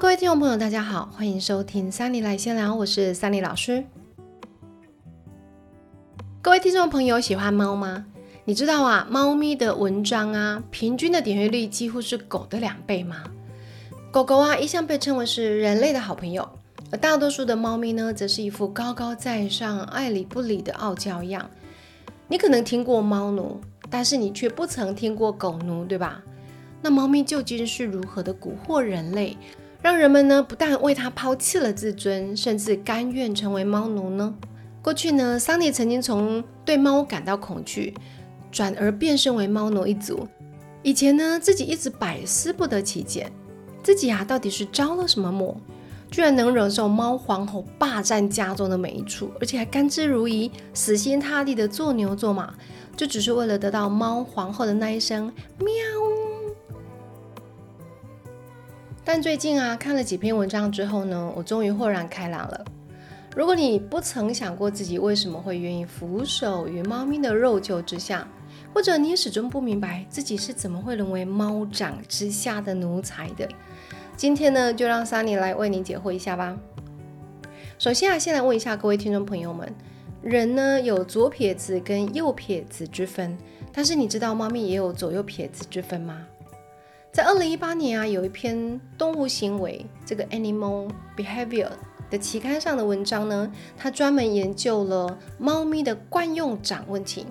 各位听众朋友，大家好，欢迎收听三里来闲聊，我是三里老师。各位听众朋友，喜欢猫吗？你知道啊，猫咪的文章啊，平均的点阅率几乎是狗的两倍吗？狗狗啊，一向被称为是人类的好朋友，而大多数的猫咪呢，则是一副高高在上、爱理不理的傲娇样。你可能听过猫奴，但是你却不曾听过狗奴，对吧？那猫咪究竟是如何的蛊惑人类，让人们呢不但为它抛弃了自尊，甚至甘愿成为猫奴呢？过去呢，桑尼曾经从对猫感到恐惧，转而变身为猫奴一族。以前呢，自己一直百思不得其解。自己啊，到底是着了什么魔，居然能忍受猫皇后霸占家中的每一处，而且还甘之如饴、死心塌地的做牛做马，就只是为了得到猫皇后的那一声喵。但最近啊，看了几篇文章之后呢，我终于豁然开朗了。如果你不曾想过自己为什么会愿意俯首于猫咪的肉臼之下，或者你也始终不明白自己是怎么会沦为猫掌之下的奴才的。今天呢，就让 Sunny 来为你解惑一下吧。首先啊，先来问一下各位听众朋友们，人呢有左撇子跟右撇子之分，但是你知道猫咪也有左右撇子之分吗？在二零一八年啊，有一篇动物行为这个 Animal Behavior 的期刊上的文章呢，它专门研究了猫咪的惯用掌问题。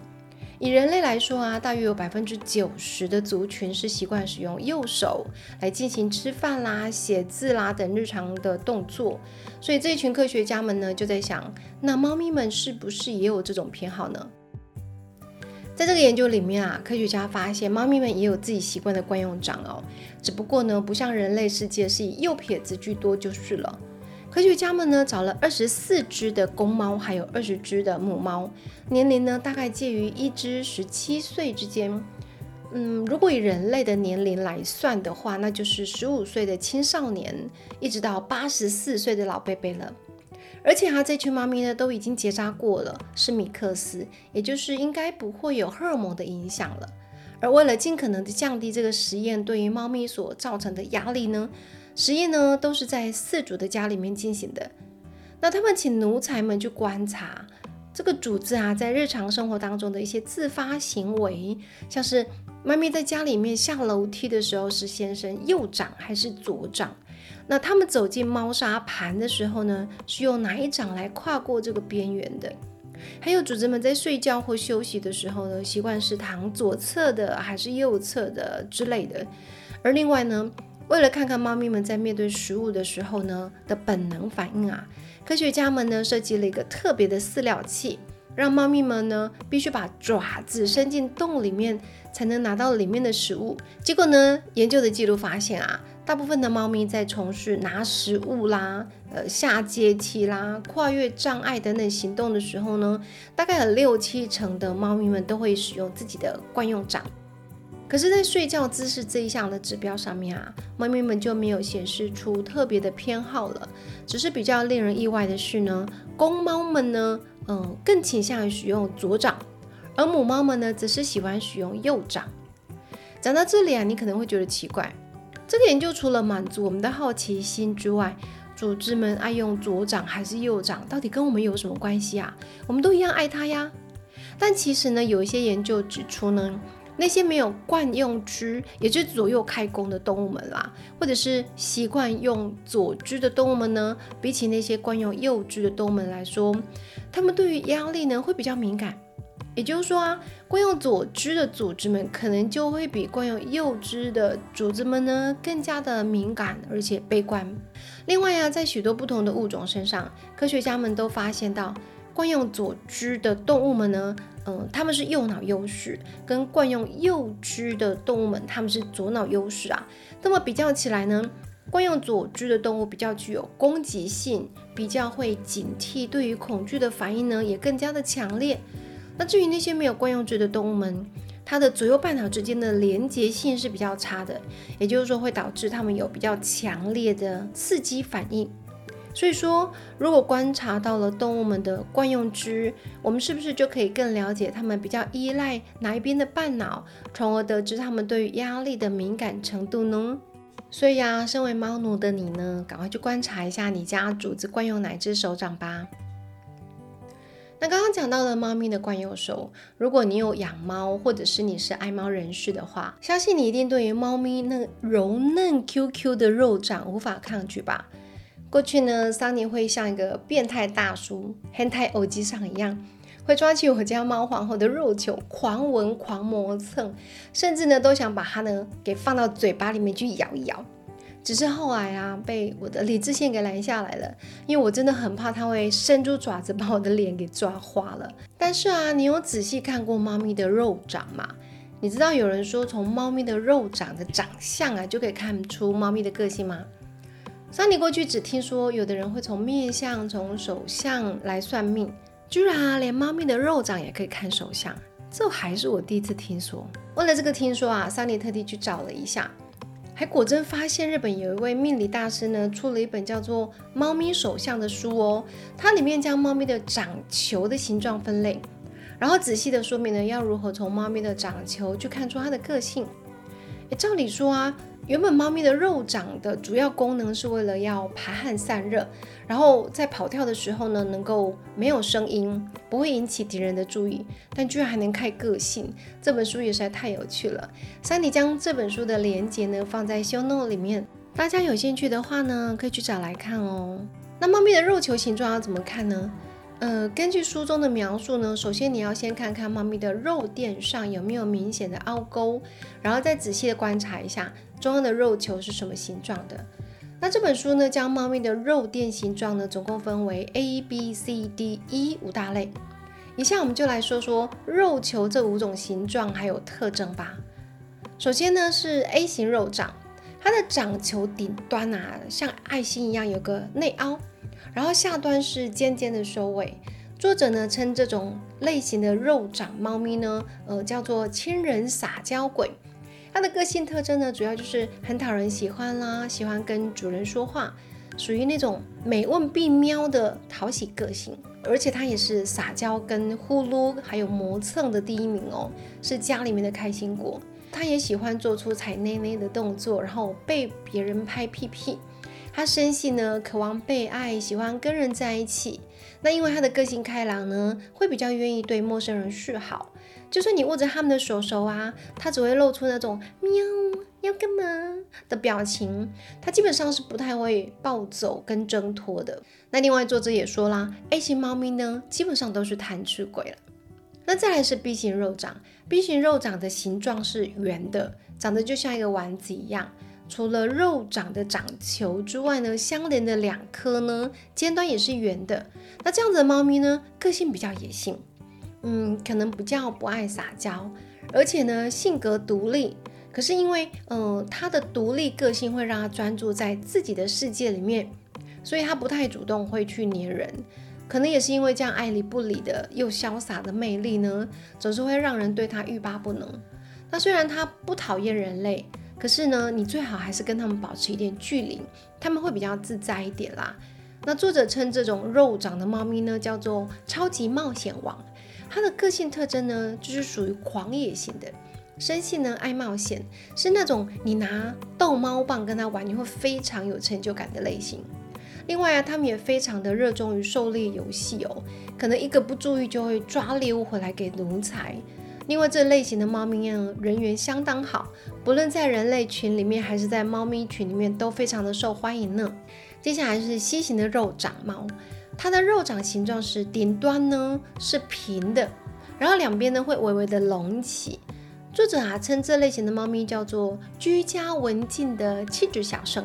以人类来说啊，大约有百分之九十的族群是习惯使用右手来进行吃饭啦、写字啦等日常的动作。所以这一群科学家们呢，就在想，那猫咪们是不是也有这种偏好呢？在这个研究里面啊，科学家发现猫咪们也有自己习惯的惯用掌哦，只不过呢，不像人类世界是以右撇子居多就是了。科学家们呢找了二十四只的公猫，还有二十只的母猫，年龄呢大概介于一只十七岁之间。嗯，如果以人类的年龄来算的话，那就是十五岁的青少年，一直到八十四岁的老贝贝了。而且哈，这群猫咪呢都已经结扎过了，是米克斯，也就是应该不会有荷尔蒙的影响了。而为了尽可能的降低这个实验对于猫咪所造成的压力呢？实验呢都是在饲主的家里面进行的。那他们请奴才们去观察这个主子啊，在日常生活当中的一些自发行为，像是猫咪在家里面下楼梯的时候是先生右掌还是左掌？那他们走进猫砂盘的时候呢，是用哪一掌来跨过这个边缘的？还有主子们在睡觉或休息的时候呢，习惯是躺左侧的还是右侧的之类的？而另外呢？为了看看猫咪们在面对食物的时候呢的本能反应啊，科学家们呢设计了一个特别的饲料器，让猫咪们呢必须把爪子伸进洞里面才能拿到里面的食物。结果呢，研究的记录发现啊，大部分的猫咪在从事拿食物啦、呃下阶梯啦、跨越障碍等等行动的时候呢，大概有六七成的猫咪们都会使用自己的惯用掌。可是，在睡觉姿势这一项的指标上面啊，猫咪们就没有显示出特别的偏好了。只是比较令人意外的是呢，公猫们呢，嗯，更倾向于使用左掌，而母猫们呢，则是喜欢使用右掌。讲到这里啊，你可能会觉得奇怪，这个研究除了满足我们的好奇心之外，组织们爱用左掌还是右掌，到底跟我们有什么关系啊？我们都一样爱它呀。但其实呢，有一些研究指出呢。那些没有惯用肢，也就是左右开弓的动物们啦，或者是习惯用左肢的动物们呢，比起那些惯用右肢的动物们来说，它们对于压力呢会比较敏感。也就是说啊，惯用左肢的组织们可能就会比惯用右肢的组织们呢更加的敏感，而且悲观。另外呀，在许多不同的物种身上，科学家们都发现到。惯用左肢的动物们呢，嗯，他们是右脑优势，跟惯用右肢的动物们，他们是左脑优势啊。那么比较起来呢，惯用左肢的动物比较具有攻击性，比较会警惕，对于恐惧的反应呢也更加的强烈。那至于那些没有惯用肢的动物们，它的左右半脑之间的连接性是比较差的，也就是说会导致它们有比较强烈的刺激反应。所以说，如果观察到了动物们的惯用肢，我们是不是就可以更了解它们比较依赖哪一边的半脑，从而得知它们对于压力的敏感程度呢？所以呀，身为猫奴的你呢，赶快去观察一下你家主子惯用哪只手掌吧。那刚刚讲到了猫咪的惯用手，如果你有养猫，或者是你是爱猫人士的话，相信你一定对于猫咪那柔嫩 Q Q 的肉掌无法抗拒吧？过去呢，桑尼会像一个变态大叔、変态偶机上一样，会抓起我家猫皇后的肉球，狂闻、狂磨蹭，甚至呢都想把它呢给放到嘴巴里面去咬一咬。只是后来啊，被我的理智线给拦下来了，因为我真的很怕它会伸出爪子把我的脸给抓花了。但是啊，你有仔细看过猫咪的肉掌吗？你知道有人说从猫咪的肉掌的长相啊，就可以看出猫咪的个性吗？桑尼过去只听说有的人会从面相、从手相来算命，居然啊，连猫咪的肉掌也可以看手相，这还是我第一次听说。为了这个听说啊，桑尼特地去找了一下。还果真发现日本有一位命理大师呢，出了一本叫做《猫咪手相》的书哦。它里面将猫咪的掌球的形状分类，然后仔细的说明了要如何从猫咪的掌球去看出它的个性。诶，照理说啊。原本猫咪的肉掌的主要功能是为了要排汗散热，然后在跑跳的时候呢，能够没有声音，不会引起敌人的注意，但居然还能开个性。这本书也实在太有趣了。三迪将这本书的链接呢放在 show note 里面，大家有兴趣的话呢，可以去找来看哦。那猫咪的肉球形状要怎么看呢？呃，根据书中的描述呢，首先你要先看看猫咪的肉垫上有没有明显的凹沟，然后再仔细的观察一下中央的肉球是什么形状的。那这本书呢，将猫咪的肉垫形状呢，总共分为 A、B、C、D、E 五大类。以下我们就来说说肉球这五种形状还有特征吧。首先呢是 A 型肉掌，它的掌球顶端啊，像爱心一样有个内凹。然后下端是尖尖的收尾，作者呢称这种类型的肉掌猫咪呢，呃叫做亲人撒娇鬼。它的个性特征呢，主要就是很讨人喜欢啦，喜欢跟主人说话，属于那种每问必喵的讨喜个性。而且它也是撒娇跟呼噜还有磨蹭的第一名哦，是家里面的开心果。它也喜欢做出踩内内的动作，然后被别人拍屁屁。他生性呢，渴望被爱，喜欢跟人在一起。那因为他的个性开朗呢，会比较愿意对陌生人示好。就算你握着他们的手手啊，他只会露出那种喵要干嘛的表情。他基本上是不太会暴走跟挣脱的。那另外作者也说啦，A 型猫咪呢，基本上都是贪吃鬼了。那再来是 B 型肉掌，B 型肉掌的形状是圆的，长得就像一个丸子一样。除了肉掌的掌球之外呢，相连的两颗呢，尖端也是圆的。那这样子的猫咪呢，个性比较野性，嗯，可能比较不爱撒娇，而且呢，性格独立。可是因为，嗯，它的独立个性会让它专注在自己的世界里面，所以它不太主动会去黏人。可能也是因为这样爱理不理的又潇洒的魅力呢，总是会让人对它欲罢不能。那虽然它不讨厌人类。可是呢，你最好还是跟他们保持一点距离，他们会比较自在一点啦。那作者称这种肉长的猫咪呢，叫做超级冒险王。它的个性特征呢，就是属于狂野型的，生性呢爱冒险，是那种你拿逗猫棒跟它玩，你会非常有成就感的类型。另外啊，他们也非常的热衷于狩猎游戏哦，可能一个不注意就会抓猎物回来给奴才。另外，这类型的猫咪呢，人缘相当好，不论在人类群里面还是在猫咪群里面，都非常的受欢迎呢。接下来是 C 型的肉掌猫，它的肉掌形状是顶端呢是平的，然后两边呢会微微的隆起。作者啊称这类型的猫咪叫做居家文静的气质小生，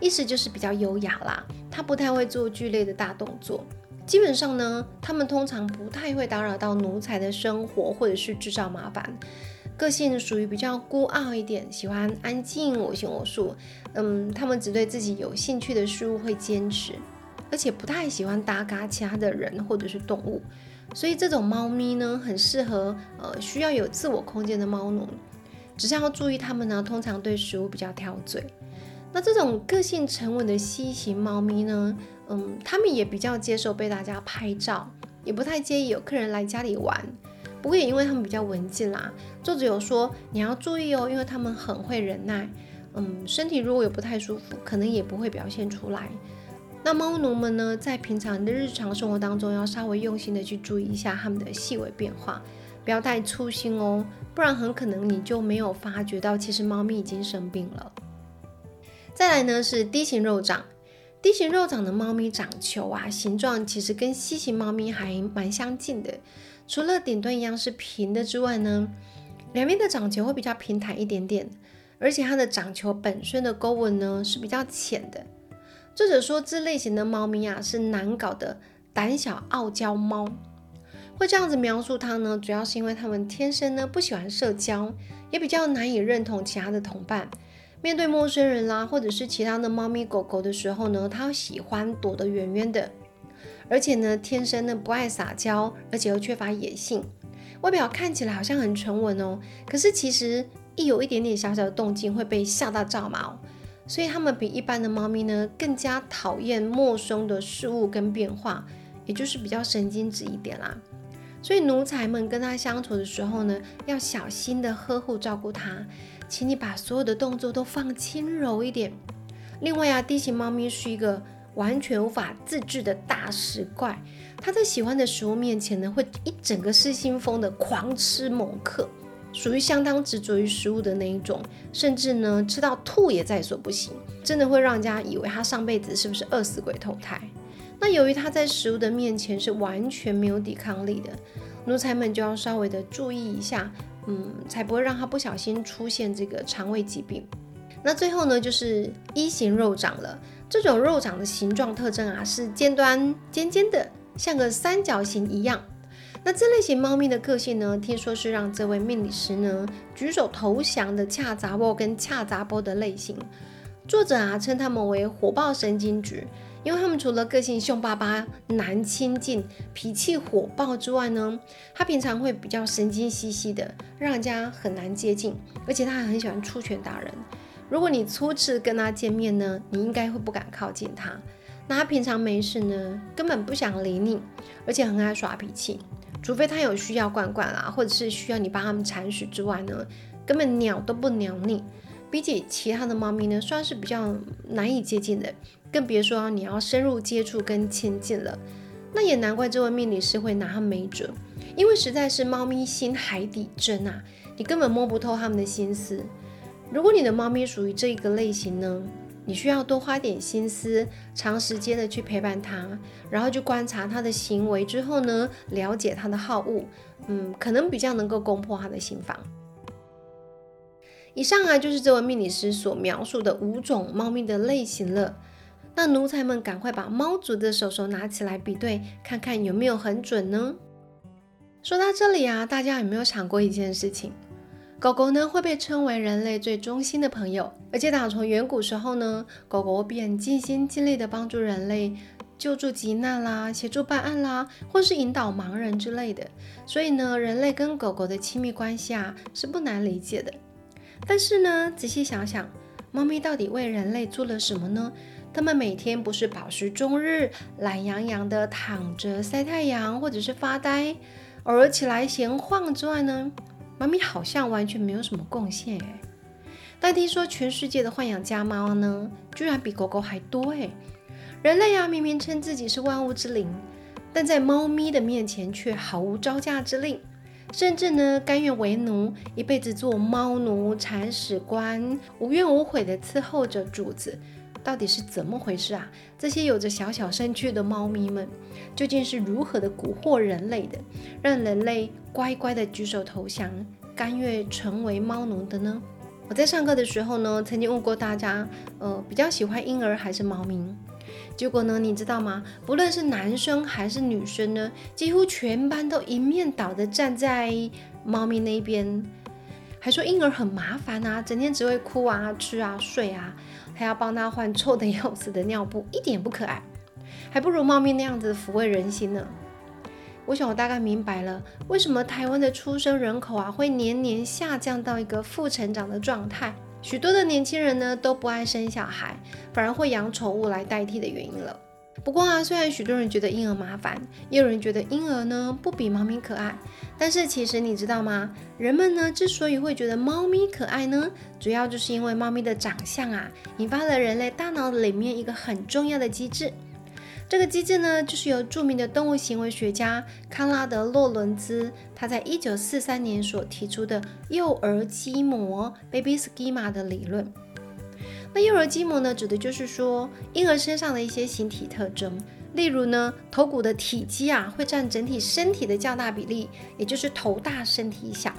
意思就是比较优雅啦，它不太会做剧烈的大动作。基本上呢，他们通常不太会打扰到奴才的生活，或者是制造麻烦。个性属于比较孤傲一点，喜欢安静，我行我素。嗯，他们只对自己有兴趣的事物会坚持，而且不太喜欢搭嘎其他的人或者是动物。所以这种猫咪呢，很适合呃需要有自我空间的猫奴。只是要注意，它们呢通常对食物比较挑嘴。那这种个性沉稳的西型猫咪呢？嗯，他们也比较接受被大家拍照，也不太介意有客人来家里玩。不过也因为他们比较文静啦，作者有说你要注意哦，因为他们很会忍耐。嗯，身体如果有不太舒服，可能也不会表现出来。那猫奴们呢，在平常的日常生活当中，要稍微用心的去注意一下它们的细微变化，不要太粗心哦，不然很可能你就没有发觉到，其实猫咪已经生病了。再来呢是低型肉长，低型肉长的猫咪长球啊，形状其实跟 C 型猫咪还蛮相近的，除了顶端一样是平的之外呢，两边的长球会比较平坦一点点，而且它的长球本身的沟纹呢是比较浅的。作者说这类型的猫咪啊是难搞的胆小傲娇猫，会这样子描述它呢，主要是因为它们天生呢不喜欢社交，也比较难以认同其他的同伴。面对陌生人啦，或者是其他的猫咪狗狗的时候呢，它喜欢躲得远远的，而且呢，天生呢不爱撒娇，而且又缺乏野性。外表看起来好像很沉稳哦，可是其实一有一点点小小的动静会被吓到炸毛。所以它们比一般的猫咪呢更加讨厌陌生的事物跟变化，也就是比较神经质一点啦。所以奴才们跟它相处的时候呢，要小心的呵护照顾它。请你把所有的动作都放轻柔一点。另外啊，低型猫咪是一个完全无法自制的大食怪，它在喜欢的食物面前呢，会一整个失心疯的狂吃猛嗑，属于相当执着于食物的那一种，甚至呢吃到吐也在所不惜，真的会让人家以为它上辈子是不是饿死鬼投胎。那由于它在食物的面前是完全没有抵抗力的，奴才们就要稍微的注意一下。嗯，才不会让它不小心出现这个肠胃疾病。那最后呢，就是一型肉长了。这种肉长的形状特征啊，是尖端尖尖的，像个三角形一样。那这类型猫咪的个性呢，听说是让这位命理师呢举手投降的恰杂波跟恰杂波的类型。作者啊称它们为火爆神经质。因为他们除了个性凶巴巴、难亲近、脾气火爆之外呢，他平常会比较神经兮兮的，让人家很难接近，而且他还很喜欢出拳打人。如果你初次跟他见面呢，你应该会不敢靠近他。那他平常没事呢，根本不想理你，而且很爱耍脾气，除非他有需要罐罐啦，或者是需要你帮他们铲屎之外呢，根本鸟都不鸟你。比起其他的猫咪呢，算是比较难以接近的，更别说你要深入接触跟亲近了。那也难怪这位命理师会拿它没辙，因为实在是猫咪心海底针啊，你根本摸不透它们的心思。如果你的猫咪属于这一个类型呢，你需要多花点心思，长时间的去陪伴它，然后去观察它的行为之后呢，了解它的好恶，嗯，可能比较能够攻破它的心房。以上啊，就是这位命理师所描述的五种猫咪的类型了。那奴才们赶快把猫族的手手拿起来比对，看看有没有很准呢？说到这里啊，大家有没有想过一件事情？狗狗呢会被称为人类最忠心的朋友，而且打从远古时候呢，狗狗便尽心尽力的帮助人类救助急难啦、协助办案啦，或是引导盲人之类的。所以呢，人类跟狗狗的亲密关系啊，是不难理解的。但是呢，仔细想想，猫咪到底为人类做了什么呢？它们每天不是饱食终日、懒洋洋的躺着晒太阳，或者是发呆，偶尔起来闲晃之外呢，猫咪好像完全没有什么贡献诶。但听说全世界的豢养家猫呢，居然比狗狗还多诶。人类啊，明明称自己是万物之灵，但在猫咪的面前却毫无招架之力。甚至呢，甘愿为奴，一辈子做猫奴、铲屎官，无怨无悔的伺候着主子，到底是怎么回事啊？这些有着小小身躯的猫咪们，究竟是如何的蛊惑人类的，让人类乖乖的举手投降，甘愿成为猫奴的呢？我在上课的时候呢，曾经问过大家，呃，比较喜欢婴儿还是猫咪？结果呢，你知道吗？不论是男生还是女生呢，几乎全班都一面倒的站在猫咪那边，还说婴儿很麻烦啊，整天只会哭啊、吃啊、睡啊，还要帮他换臭的要死的尿布，一点不可爱，还不如猫咪那样子抚慰人心呢。我想我大概明白了，为什么台湾的出生人口啊会年年下降到一个负成长的状态。许多的年轻人呢都不爱生小孩，反而会养宠物来代替的原因了。不过啊，虽然许多人觉得婴儿麻烦，也有人觉得婴儿呢不比猫咪可爱，但是其实你知道吗？人们呢之所以会觉得猫咪可爱呢，主要就是因为猫咪的长相啊，引发了人类大脑里面一个很重要的机制。这个机制呢，就是由著名的动物行为学家康拉德·洛伦兹他在一九四三年所提出的幼儿基模 （baby schema） 的理论。那幼儿基模呢，指的就是说婴儿身上的一些形体特征，例如呢，头骨的体积啊，会占整体身体的较大比例，也就是头大身体小。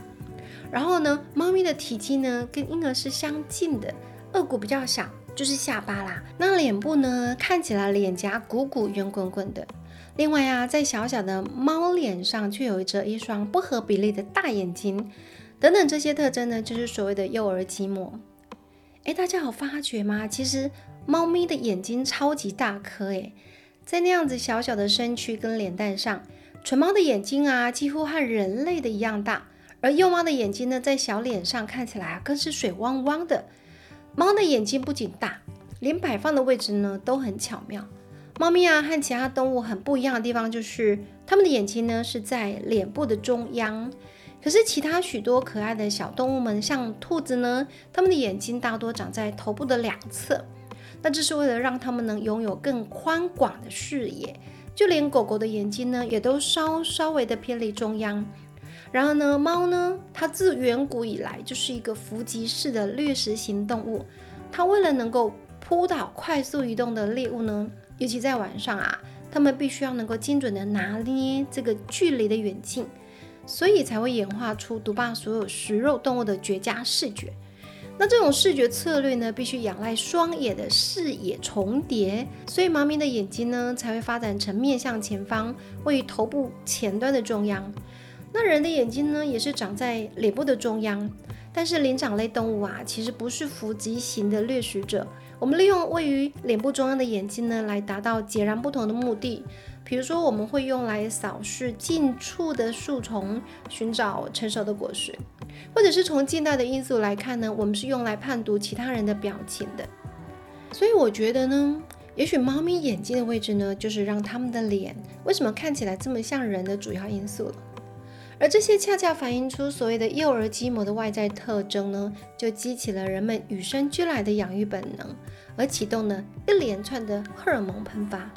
然后呢，猫咪的体积呢，跟婴儿是相近的，颚骨比较小，就是下巴啦。那脸部呢，看起来脸颊鼓鼓圆滚滚的。另外啊，在小小的猫脸上，却有着一双不合比例的大眼睛，等等这些特征呢，就是所谓的幼儿基模。哎，大家有发觉吗？其实猫咪的眼睛超级大颗，哎，在那样子小小的身躯跟脸蛋上，纯猫的眼睛啊，几乎和人类的一样大，而幼猫的眼睛呢，在小脸上看起来啊，更是水汪汪的。猫的眼睛不仅大，连摆放的位置呢都很巧妙。猫咪啊，和其他动物很不一样的地方就是，它们的眼睛呢是在脸部的中央。可是其他许多可爱的小动物们，像兔子呢，它们的眼睛大多长在头部的两侧，那这是为了让它们能拥有更宽广的视野。就连狗狗的眼睛呢，也都稍稍微的偏离中央。然而呢，猫呢，它自远古以来就是一个伏击式的掠食型动物，它为了能够扑倒快速移动的猎物呢，尤其在晚上啊，它们必须要能够精准的拿捏这个距离的远近。所以才会演化出独霸所有食肉动物的绝佳视觉。那这种视觉策略呢，必须仰赖双眼的视野重叠，所以猫咪的眼睛呢，才会发展成面向前方，位于头部前端的中央。那人的眼睛呢，也是长在脸部的中央。但是灵长类动物啊，其实不是伏击型的掠食者。我们利用位于脸部中央的眼睛呢，来达到截然不同的目的。比如说，我们会用来扫视近处的树丛，寻找成熟的果实；或者是从近代的因素来看呢，我们是用来判读其他人的表情的。所以我觉得呢，也许猫咪眼睛的位置呢，就是让它们的脸为什么看起来这么像人的主要因素了。而这些恰恰反映出所谓的幼儿肌膜的外在特征呢，就激起了人们与生俱来的养育本能，而启动了一连串的荷尔蒙喷发。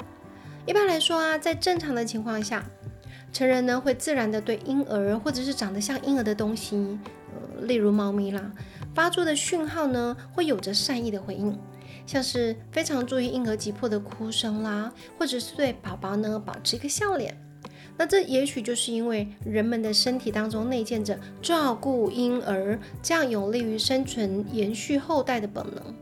一般来说啊，在正常的情况下，成人呢会自然的对婴儿或者是长得像婴儿的东西，呃，例如猫咪啦，发出的讯号呢会有着善意的回应，像是非常注意婴儿急迫的哭声啦，或者是对宝宝呢保持一个笑脸。那这也许就是因为人们的身体当中内建着照顾婴儿，这样有利于生存延续后代的本能。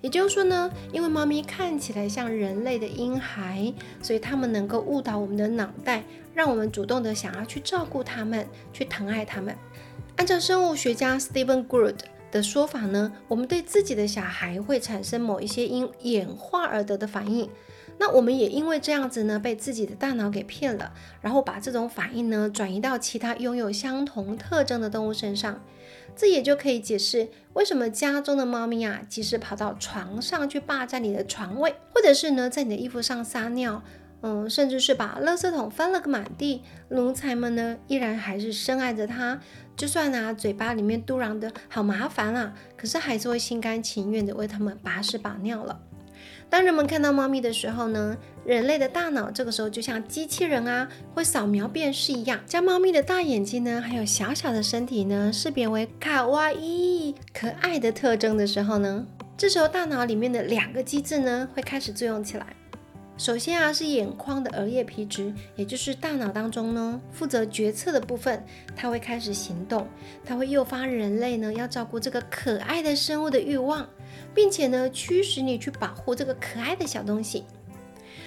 也就是说呢，因为猫咪看起来像人类的婴孩，所以它们能够误导我们的脑袋，让我们主动的想要去照顾它们，去疼爱它们。按照生物学家 Stephen Gould 的说法呢，我们对自己的小孩会产生某一些因演化而得的反应。那我们也因为这样子呢，被自己的大脑给骗了，然后把这种反应呢转移到其他拥有相同特征的动物身上。这也就可以解释为什么家中的猫咪啊，即使跑到床上去霸占你的床位，或者是呢在你的衣服上撒尿，嗯，甚至是把垃圾桶翻了个满地，奴才们呢依然还是深爱着它。就算啊嘴巴里面嘟囔的好麻烦啊，可是还是会心甘情愿的为它们把屎把尿了。当人们看到猫咪的时候呢，人类的大脑这个时候就像机器人啊，会扫描辨识一样，将猫咪的大眼睛呢，还有小小的身体呢，识别为卡哇伊可爱的特征的时候呢，这时候大脑里面的两个机制呢，会开始作用起来。首先啊，是眼眶的额叶皮质，也就是大脑当中呢负责决策的部分，它会开始行动，它会诱发人类呢要照顾这个可爱的生物的欲望，并且呢驱使你去保护这个可爱的小东西。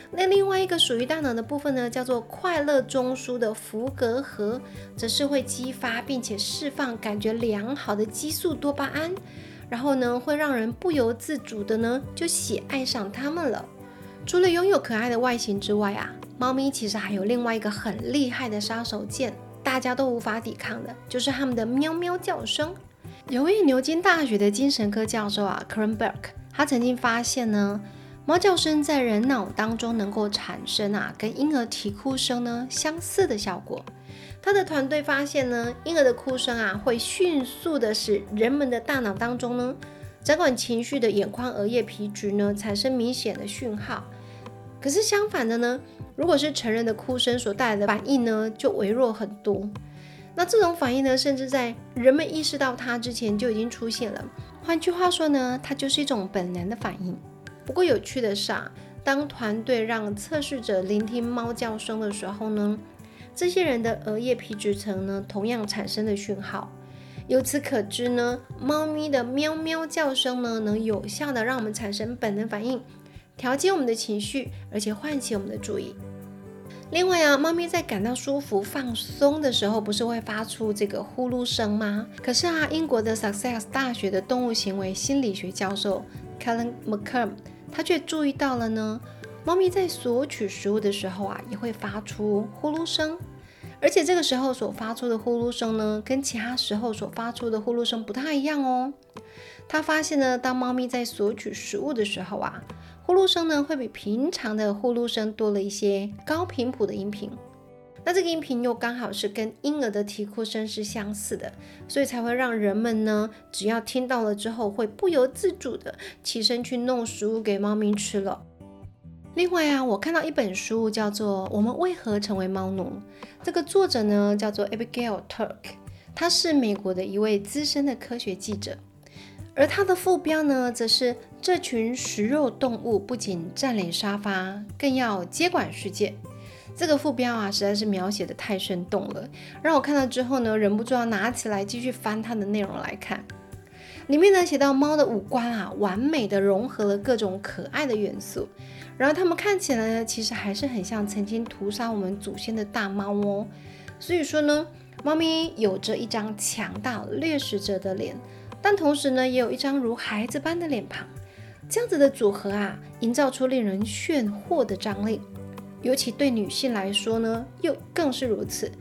那另外一个属于大脑的部分呢，叫做快乐中枢的福格核，则是会激发并且释放感觉良好的激素多巴胺，然后呢会让人不由自主的呢就喜爱上它们了。除了拥有可爱的外形之外啊，猫咪其实还有另外一个很厉害的杀手锏，大家都无法抵抗的，就是它们的喵喵叫声。有位牛津大学的精神科教授啊 k r e n b e r g 他曾经发现呢，猫叫声在人脑当中能够产生啊，跟婴儿啼哭声呢相似的效果。他的团队发现呢，婴儿的哭声啊，会迅速的使人们的大脑当中呢，掌管情绪的眼眶额叶皮质呢产生明显的讯号。可是相反的呢，如果是成人的哭声所带来的反应呢，就微弱很多。那这种反应呢，甚至在人们意识到它之前就已经出现了。换句话说呢，它就是一种本能的反应。不过有趣的是啊，当团队让测试者聆听猫叫声的时候呢，这些人的额叶皮质层呢同样产生了讯号。由此可知呢，猫咪的喵喵叫声呢能有效的让我们产生本能反应，调节我们的情绪，而且唤起我们的注意。另外啊，猫咪在感到舒服、放松的时候，不是会发出这个呼噜声吗？可是啊，英国的 Sussex 大学的动物行为心理学教授 Kellen McCorm。他却注意到了呢，猫咪在索取食物的时候啊，也会发出呼噜声，而且这个时候所发出的呼噜声呢，跟其他时候所发出的呼噜声不太一样哦。他发现呢，当猫咪在索取食物的时候啊，呼噜声呢会比平常的呼噜声多了一些高频谱的音频。那这个音频又刚好是跟婴儿的啼哭声是相似的，所以才会让人们呢，只要听到了之后，会不由自主的起身去弄食物给猫咪吃了。另外啊，我看到一本书叫做《我们为何成为猫奴》，这个作者呢叫做 Abigail Turk，他是美国的一位资深的科学记者，而他的副标呢，则是这群食肉动物不仅占领沙发，更要接管世界。这个副标啊，实在是描写的太生动了，让我看到之后呢，忍不住要拿起来继续翻它的内容来看。里面呢写到猫的五官啊，完美的融合了各种可爱的元素，然后它们看起来呢，其实还是很像曾经屠杀我们祖先的大猫哦。所以说呢，猫咪有着一张强大掠食者的脸，但同时呢，也有一张如孩子般的脸庞。这样子的组合啊，营造出令人炫惑的张力。尤其对女性来说呢，又更是如此。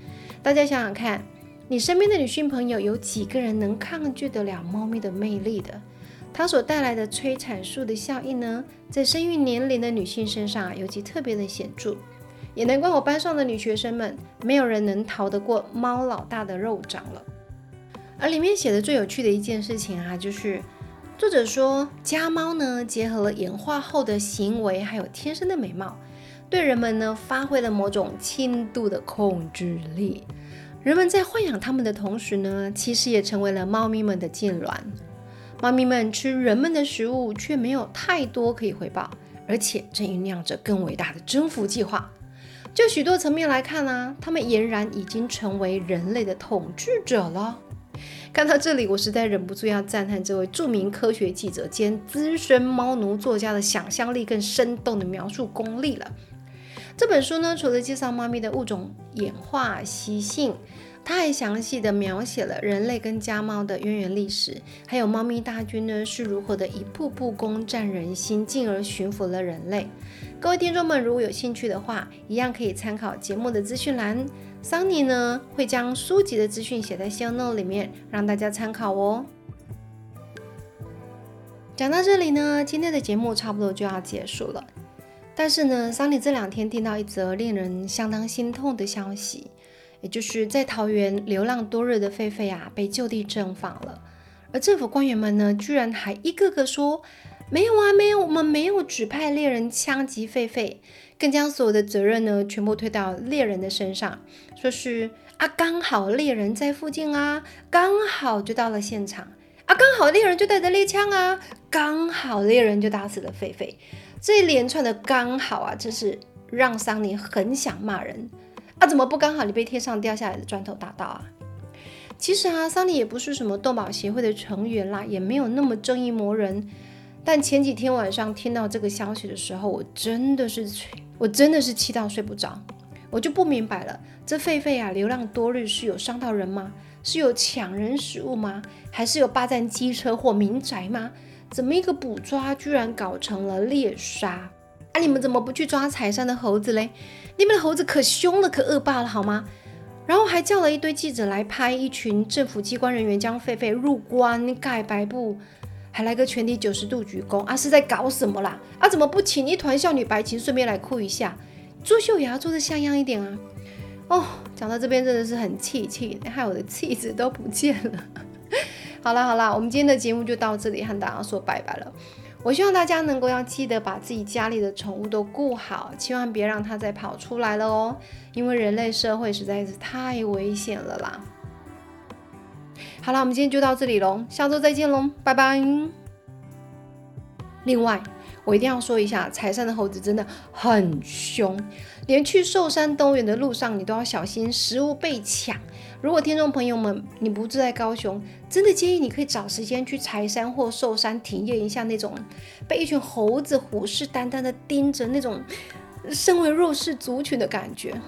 大家想想看，你身边的女性朋友有几个人能抗拒得了猫咪的魅力的？它所带来的催产素的效应呢，在生育年龄的女性身上啊尤其特别的显著。也难怪我班上的女学生们，没有人能逃得过猫老大的肉掌了。而里面写的最有趣的一件事情啊，就是作者说，家猫呢，结合了演化后的行为，还有天生的美貌。对人们呢，发挥了某种轻度的控制力。人们在豢养它们的同时呢，其实也成为了猫咪们的痉挛。猫咪们吃人们的食物，却没有太多可以回报，而且正酝酿着更伟大的征服计划。就许多层面来看呢，它们俨然已经成为人类的统治者了。看到这里，我实在忍不住要赞叹这位著名科学记者兼资深猫奴作家的想象力更生动的描述功力了。这本书呢，除了介绍猫咪的物种演化习性，它还详细的描写了人类跟家猫的渊源历史，还有猫咪大军呢是如何的一步步攻占人心，进而驯服了人类。各位听众们，如果有兴趣的话，一样可以参考节目的资讯栏，桑尼呢会将书籍的资讯写在 show note 里面，让大家参考哦。讲到这里呢，今天的节目差不多就要结束了。但是呢，桑尼这两天听到一则令人相当心痛的消息，也就是在桃园流浪多日的狒狒啊，被就地正法了。而政府官员们呢，居然还一个个说没有啊，没有，我们没有指派猎人枪击狒狒，更将所有的责任呢，全部推到猎人的身上，说是啊，刚好猎人在附近啊，刚好就到了现场啊，刚好猎人就带着猎枪啊，刚好猎人就打死了狒狒。这一连串的刚好啊，真是让桑尼很想骂人啊！怎么不刚好你被天上掉下来的砖头打到啊？其实啊，桑尼也不是什么动保协会的成员啦，也没有那么正义魔人。但前几天晚上听到这个消息的时候，我真的是，我真的是气到睡不着。我就不明白了，这狒狒啊，流浪多日是有伤到人吗？是有抢人食物吗？还是有霸占机车或民宅吗？怎么一个捕抓居然搞成了猎杀？啊，你们怎么不去抓采山的猴子嘞？你们的猴子可凶了，可恶霸了，好吗？然后还叫了一堆记者来拍一群政府机关人员将狒狒入关盖白布，还来个全体九十度鞠躬啊，是在搞什么啦？啊，怎么不请一团少女白琴顺便来哭一下？作秀也要做的像样一点啊！哦，讲到这边真的是很气气，害我的气质都不见了。好了好了，我们今天的节目就到这里，和大家说拜拜了。我希望大家能够要记得把自己家里的宠物都顾好，千万别让它再跑出来了哦，因为人类社会实在是太危险了啦。好了，我们今天就到这里喽，下周再见喽，拜拜。另外，我一定要说一下，财山的猴子真的很凶，连去寿山动物园的路上，你都要小心食物被抢。如果听众朋友们你不住在高雄，真的建议你可以找时间去柴山或寿山体验一下那种被一群猴子虎视眈眈的盯着那种身为弱势族群的感觉。